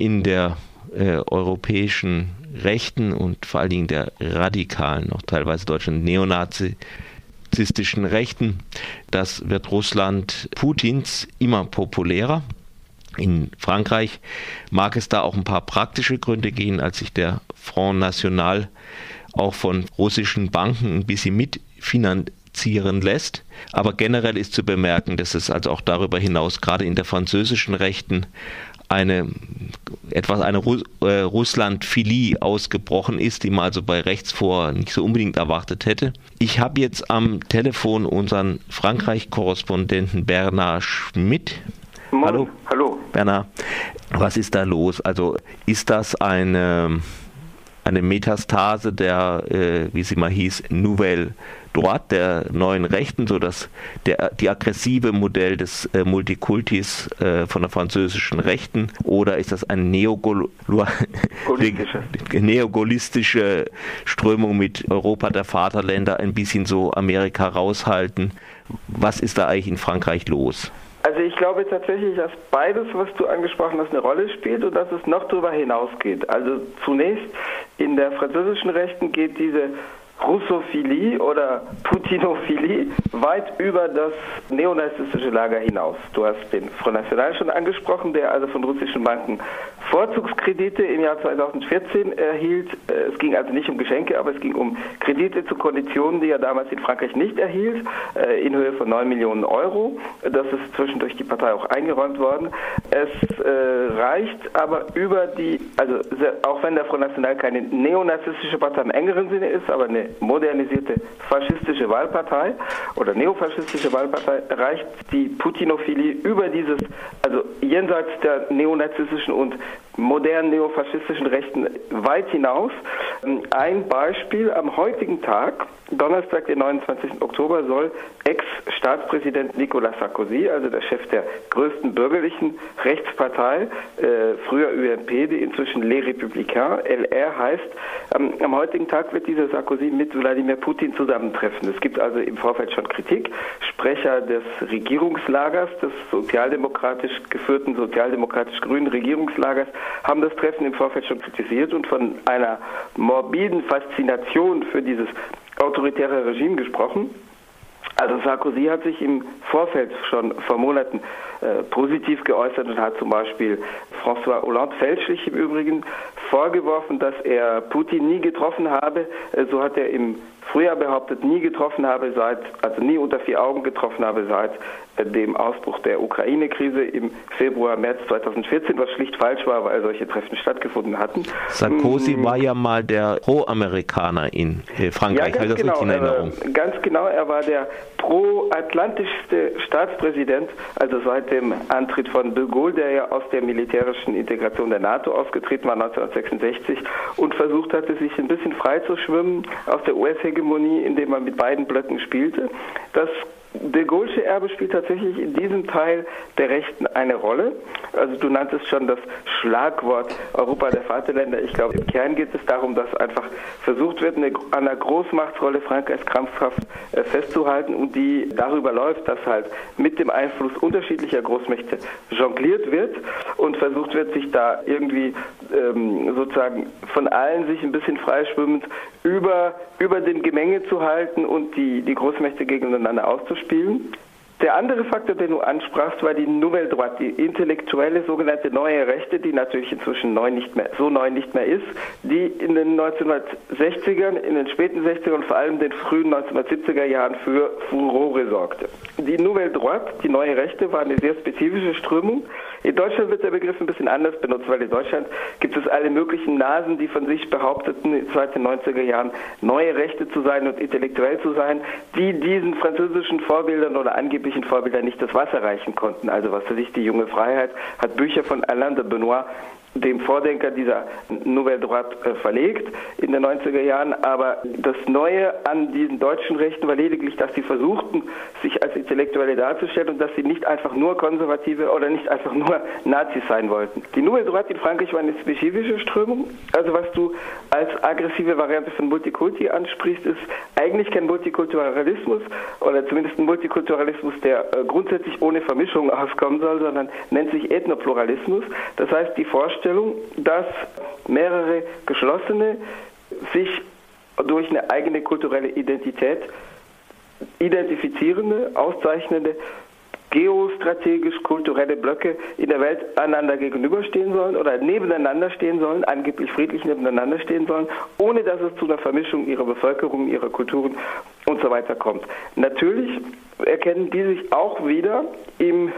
in der äh, europäischen Rechten und vor allen Dingen der radikalen, noch teilweise deutschen neonazistischen Rechten. Das wird Russland Putins immer populärer. In Frankreich mag es da auch ein paar praktische Gründe gehen, als sich der Front National auch von russischen Banken ein bisschen mitfinanzieren lässt. Aber generell ist zu bemerken, dass es also auch darüber hinaus gerade in der französischen Rechten eine etwas eine Ru äh, Russland-Philie ausgebrochen ist, die man also bei rechts vor nicht so unbedingt erwartet hätte. Ich habe jetzt am Telefon unseren Frankreich-Korrespondenten Bernard Schmidt. Moin. Hallo. Hallo. Bernard, was ist da los? Also ist das eine eine Metastase der, äh, wie sie mal hieß, Nouvelle Droite, der neuen Rechten, so dass der, die aggressive Modell des äh, Multikultis äh, von der französischen Rechten oder ist das eine neogolistische Strömung mit Europa der Vaterländer ein bisschen so Amerika raushalten? Was ist da eigentlich in Frankreich los? Also ich glaube tatsächlich, dass beides, was du angesprochen hast, eine Rolle spielt und dass es noch darüber hinausgeht. Also zunächst in der französischen Rechten geht diese Russophilie oder Putinophilie weit über das neonazistische Lager hinaus. Du hast den Front National schon angesprochen, der also von russischen Banken Vorzugskredite im Jahr 2014 erhielt. Äh, es ging also nicht um Geschenke, aber es ging um Kredite zu Konditionen, die er damals in Frankreich nicht erhielt, äh, in Höhe von 9 Millionen Euro. Das ist zwischendurch die Partei auch eingeräumt worden. Es äh, reicht aber über die, also auch wenn der Front National keine neonazistische Partei im engeren Sinne ist, aber eine modernisierte faschistische Wahlpartei oder neofaschistische Wahlpartei, reicht die Putinophilie über dieses, also jenseits der neonazistischen und modernen neofaschistischen Rechten weit hinaus. Ein Beispiel am heutigen Tag, Donnerstag, den 29. Oktober, soll Ex-Staatspräsident Nicolas Sarkozy, also der Chef der größten bürgerlichen Rechtspartei, äh, früher UMP, die inzwischen Les Républicains, LR heißt, ähm, am heutigen Tag wird dieser Sarkozy mit Wladimir Putin zusammentreffen. Es gibt also im Vorfeld schon Kritik. Sprecher des Regierungslagers, des sozialdemokratisch geführten, sozialdemokratisch-grünen Regierungslagers, haben das Treffen im Vorfeld schon kritisiert und von einer morbiden Faszination für dieses autoritäre Regime gesprochen. Also Sarkozy hat sich im Vorfeld schon vor Monaten äh, positiv geäußert und hat zum Beispiel François Hollande fälschlich im Übrigen vorgeworfen, dass er Putin nie getroffen habe. Äh, so hat er im Frühjahr behauptet, nie getroffen habe seit, also nie unter vier Augen getroffen habe seit äh, dem Ausbruch der Ukraine-Krise im Februar, März 2014, was schlicht falsch war, weil solche Treffen stattgefunden hatten. Sarkozy mm. war ja mal der Pro-Amerikaner in äh, Frankreich, ja, ganz genau, in Erinnerung. Er, ganz genau, er war der pro-atlantischste Staatspräsident, also seit dem Antritt von de Gaulle, der ja aus der militärischen Integration der NATO ausgetreten war 1966 und versucht hatte, sich ein bisschen frei zu schwimmen aus der US-Hegemonie, indem man mit beiden Blöcken spielte. Das De Gaulle'sche Erbe spielt tatsächlich in diesem Teil der Rechten eine Rolle. Also du nanntest schon das Schlagwort Europa der Vaterländer. Ich glaube, im Kern geht es darum, dass einfach versucht wird, eine, an der Großmachtsrolle Frankreichs krampfhaft äh, festzuhalten und die darüber läuft, dass halt mit dem Einfluss unterschiedlicher Großmächte jongliert wird und versucht wird, sich da irgendwie ähm, sozusagen von allen sich ein bisschen freischwimmend über, über dem Gemenge zu halten und die, die Großmächte gegeneinander auszuspielen. Der andere Faktor, den du ansprachst, war die Nouvelle Droite, die intellektuelle sogenannte neue Rechte, die natürlich inzwischen neu nicht mehr, so neu nicht mehr ist, die in den 1960ern, in den späten 60ern und vor allem den frühen 1970er Jahren für Furore sorgte. Die Nouvelle Droite, die neue Rechte, war eine sehr spezifische Strömung. In Deutschland wird der Begriff ein bisschen anders benutzt, weil in Deutschland gibt es alle möglichen Nasen, die von sich behaupteten, seit den 90er Jahren neue Rechte zu sein und intellektuell zu sein, die diesen französischen Vorbildern oder angeblichen Vorbildern nicht das Wasser reichen konnten. Also was für sich die junge Freiheit hat Bücher von Alain de Benoit dem Vordenker dieser Nouvelle Droite äh, verlegt in den 90er Jahren. Aber das Neue an diesen deutschen Rechten war lediglich, dass sie versuchten, sich als Intellektuelle darzustellen und dass sie nicht einfach nur Konservative oder nicht einfach nur Nazis sein wollten. Die Nouvelle Droite in Frankreich war eine spezifische Strömung. Also was du als aggressive Variante von Multikulti ansprichst, ist eigentlich kein Multikulturalismus oder zumindest ein Multikulturalismus, der äh, grundsätzlich ohne Vermischung auskommen soll, sondern nennt sich Ethnopluralismus. Das heißt, die Vorstellung, Vorstellung, dass mehrere geschlossene, sich durch eine eigene kulturelle Identität identifizierende, auszeichnende geostrategisch-kulturelle Blöcke in der Welt einander gegenüberstehen sollen oder nebeneinander stehen sollen, angeblich friedlich nebeneinander stehen sollen, ohne dass es zu einer Vermischung ihrer Bevölkerung, ihrer Kulturen und so weiter kommt. Natürlich erkennen die sich auch wieder im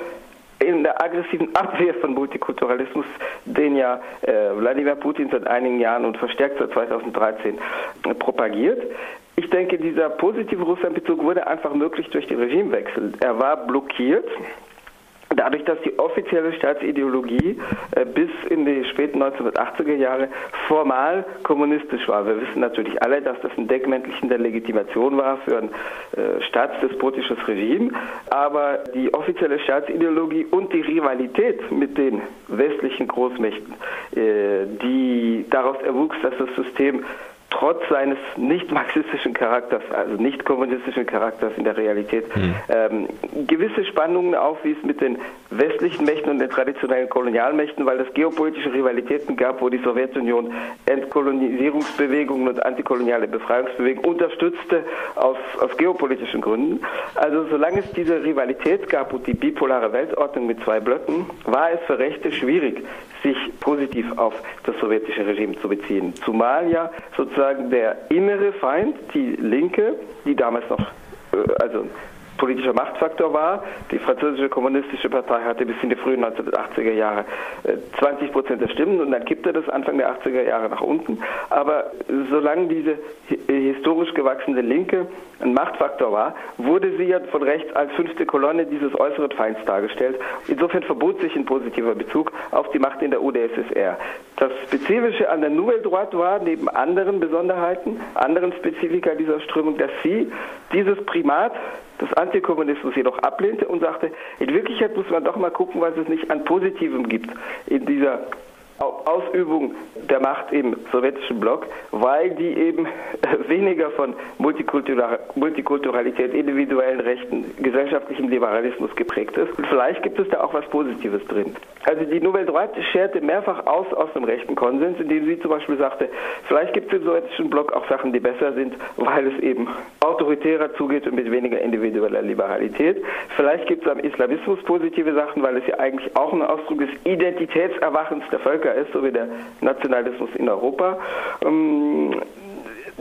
in der aggressiven Abwehr von Multikulturalismus, den ja äh, Wladimir Putin seit einigen Jahren und verstärkt seit 2013 äh, propagiert. Ich denke, dieser positive Russlandbezug wurde einfach möglich durch den Regimewechsel. Er war blockiert Dadurch, dass die offizielle Staatsideologie äh, bis späten 1980er Jahre formal kommunistisch war. Wir wissen natürlich alle, dass das ein Deckmäntelchen der Legitimation war für ein äh, staatsdespotisches Regime, aber die offizielle Staatsideologie und die Rivalität mit den westlichen Großmächten, äh, die daraus erwuchs, dass das System trotz seines nicht marxistischen Charakters, also nicht kommunistischen Charakters in der Realität, mhm. ähm, gewisse Spannungen auf, wie es mit den westlichen Mächten und den traditionellen Kolonialmächten, weil es geopolitische Rivalitäten gab, wo die Sowjetunion Entkolonisierungsbewegungen und antikoloniale Befreiungsbewegungen unterstützte aus, aus geopolitischen Gründen. Also solange es diese Rivalität gab und die bipolare Weltordnung mit zwei Blöcken, war es für Rechte schwierig, sich positiv auf das sowjetische Regime zu beziehen. Zumal ja sozusagen der innere Feind, die Linke, die damals noch, äh, also politischer Machtfaktor war. Die französische kommunistische Partei hatte bis in die frühen 1980er Jahre 20 äh, Prozent der Stimmen und dann kippte das Anfang der 80er Jahre nach unten. Aber solange diese historisch gewachsene Linke ein Machtfaktor war, wurde sie ja von rechts als fünfte Kolonne dieses äußeren Feinds dargestellt. Insofern verbot sich ein positiver Bezug auf die Macht in der UdSSR. Das Spezifische an der Nouvelle Droite war, neben anderen Besonderheiten, anderen Spezifika dieser Strömung, dass sie dieses Primat des Antikommunismus jedoch ablehnte und sagte, in Wirklichkeit muss man doch mal gucken, was es nicht an Positivem gibt in dieser Ausübung der Macht im sowjetischen Block, weil die eben weniger von Multikulturalität, individuellen Rechten, gesellschaftlichem Liberalismus geprägt ist. Und vielleicht gibt es da auch was Positives drin. Also die Nouvelle Droite scherte mehrfach aus aus dem rechten Konsens, indem sie zum Beispiel sagte, vielleicht gibt es im sowjetischen Block auch Sachen, die besser sind, weil es eben autoritärer zugeht und mit weniger individueller Liberalität. Vielleicht gibt es am Islamismus positive Sachen, weil es ja eigentlich auch ein Ausdruck des Identitätserwachens der Völker ist, so wie der Nationalismus in Europa. Ähm,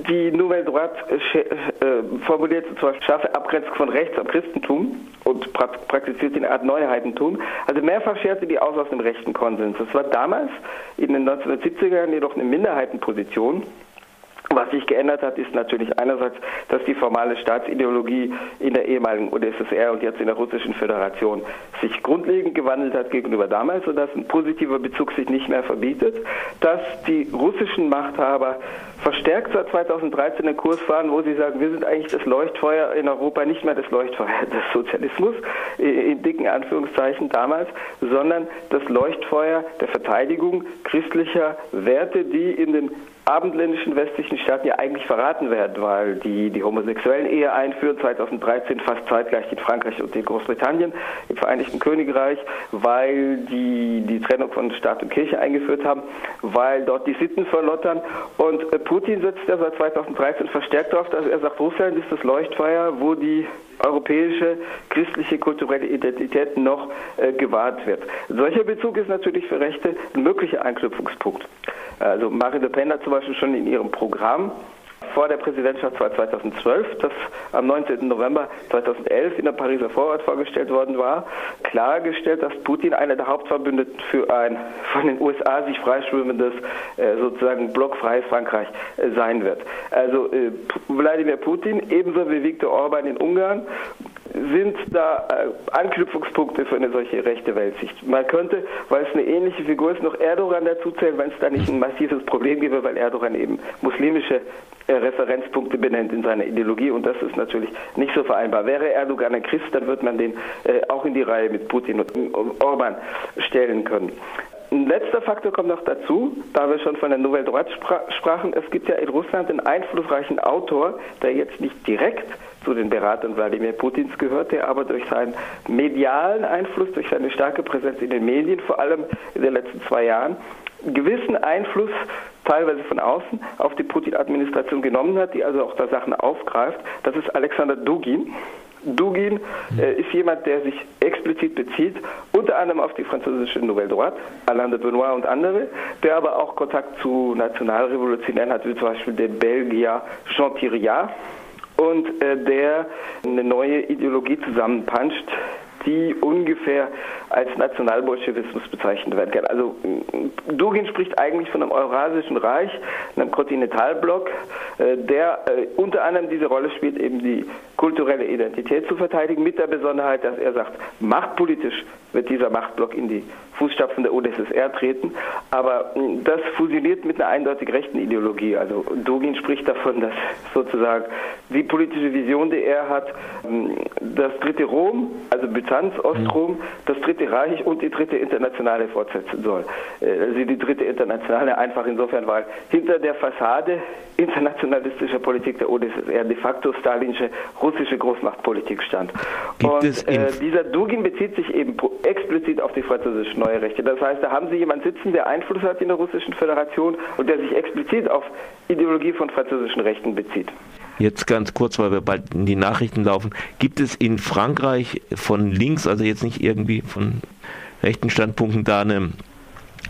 die Nouvelle Droite äh, formuliert zwar scharfe Abgrenzung von rechts am Christentum und praktiziert eine Art Neuheitentum. Also mehrfach scherte die aus aus dem rechten Konsens. Das war damals in den 1970er Jahren jedoch eine Minderheitenposition. Was sich geändert hat, ist natürlich einerseits, dass die formale Staatsideologie in der ehemaligen UdSSR und jetzt in der Russischen Föderation sich grundlegend gewandelt hat gegenüber damals, sodass ein positiver Bezug sich nicht mehr verbietet, dass die russischen Machthaber verstärkt seit 2013 einen Kurs fahren, wo sie sagen, wir sind eigentlich das Leuchtfeuer in Europa, nicht mehr das Leuchtfeuer des Sozialismus, in dicken Anführungszeichen damals, sondern das Leuchtfeuer der Verteidigung christlicher Werte, die in den abendländischen westlichen Staaten ja eigentlich verraten werden, weil die die homosexuellen Ehe einführen, 2013 fast zeitgleich in Frankreich und in Großbritannien, im Vereinigten Königreich, weil die die Trennung von Staat und Kirche eingeführt haben, weil dort die Sitten verlottern und äh, Putin setzt ja seit 2013 verstärkt darauf, dass er sagt, Russland ist das Leuchtfeuer, wo die europäische christliche kulturelle Identität noch äh, gewahrt wird. Solcher Bezug ist natürlich für Rechte ein möglicher Anknüpfungspunkt. Also Marine Le Pen hat zum Beispiel schon in ihrem Programm vor der Präsidentschaft 2012, das am 19. November 2011 in der Pariser Vorort vorgestellt worden war, klargestellt, dass Putin einer der Hauptverbündeten für ein von den USA sich freischwimmendes, äh, sozusagen blockfreies Frankreich äh, sein wird. Also äh, Wladimir Putin, ebenso wie Viktor Orban in Ungarn, sind da äh, Anknüpfungspunkte für eine solche rechte Weltsicht. Man könnte, weil es eine ähnliche Figur ist, noch Erdogan dazu zählen, wenn es da nicht ein massives Problem gäbe, weil Erdogan eben muslimische äh, Referenzpunkte benennt in seiner Ideologie und das ist natürlich nicht so vereinbar. Wäre Erdogan ein Christ, dann wird man den äh, auch in die Reihe mit Putin und Orban stellen können. Ein letzter Faktor kommt noch dazu, da wir schon von der Nouvelle Droite sprachen. Es gibt ja in Russland einen einflussreichen Autor, der jetzt nicht direkt zu den Beratern Wladimir Putins gehört, der aber durch seinen medialen Einfluss, durch seine starke Präsenz in den Medien, vor allem in den letzten zwei Jahren, gewissen Einfluss teilweise von außen auf die Putin-Administration genommen hat, die also auch da Sachen aufgreift. Das ist Alexander Dugin. Dugin äh, ist jemand, der sich explizit bezieht, unter anderem auf die französische Nouvelle Droite, Alain de Benoit und andere, der aber auch Kontakt zu Nationalrevolutionären hat, wie zum Beispiel der Belgier Jean Thiriard und äh, der eine neue Ideologie zusammenpanscht, die ungefähr als Nationalbolschewismus bezeichnet werden kann. Also Dugin spricht eigentlich von einem Eurasischen Reich, einem Kontinentalblock, äh, der äh, unter anderem diese Rolle spielt, eben die kulturelle Identität zu verteidigen, mit der Besonderheit, dass er sagt, machtpolitisch wird dieser Machtblock in die Fußstapfen der UdSSR treten, aber das fusioniert mit einer eindeutig rechten Ideologie. Also Dugin spricht davon, dass sozusagen die politische Vision, die er hat, das dritte Rom, also Byzanz, Ostrom, das dritte Reich und die dritte Internationale fortsetzen soll. Also die dritte Internationale einfach insofern, weil hinter der Fassade internationalistischer Politik der UdSSR de facto stalinische russische Großmachtpolitik stand. Gibt und äh, dieser Dugin bezieht sich eben explizit auf die französische neue Rechte. Das heißt, da haben Sie jemanden sitzen, der Einfluss hat in der russischen Föderation und der sich explizit auf Ideologie von französischen Rechten bezieht. Jetzt ganz kurz, weil wir bald in die Nachrichten laufen. Gibt es in Frankreich von links, also jetzt nicht irgendwie von rechten Standpunkten, da eine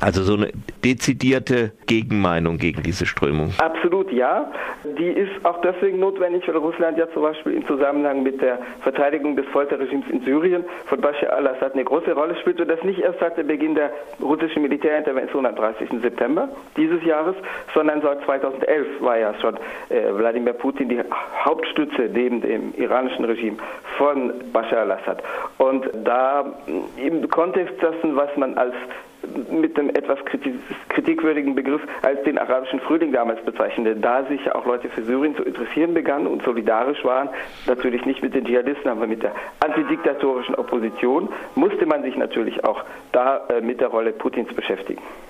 also so eine dezidierte Gegenmeinung gegen diese Strömung. Absolut ja. Die ist auch deswegen notwendig, weil Russland ja zum Beispiel im Zusammenhang mit der Verteidigung des Folterregimes in Syrien von Bashar al-Assad eine große Rolle spielt und das nicht erst seit dem Beginn der russischen Militärintervention am 30. September dieses Jahres, sondern seit 2011 war ja schon äh, Wladimir Putin die Hauptstütze neben dem iranischen Regime von Bashar al-Assad. Und da im Kontext dessen, was man als mit einem etwas kritikwürdigen Begriff als den arabischen Frühling damals bezeichnete, da sich auch Leute für Syrien zu interessieren begannen und solidarisch waren, natürlich nicht mit den Dschihadisten, aber mit der antidiktatorischen Opposition, musste man sich natürlich auch da äh, mit der Rolle Putins beschäftigen.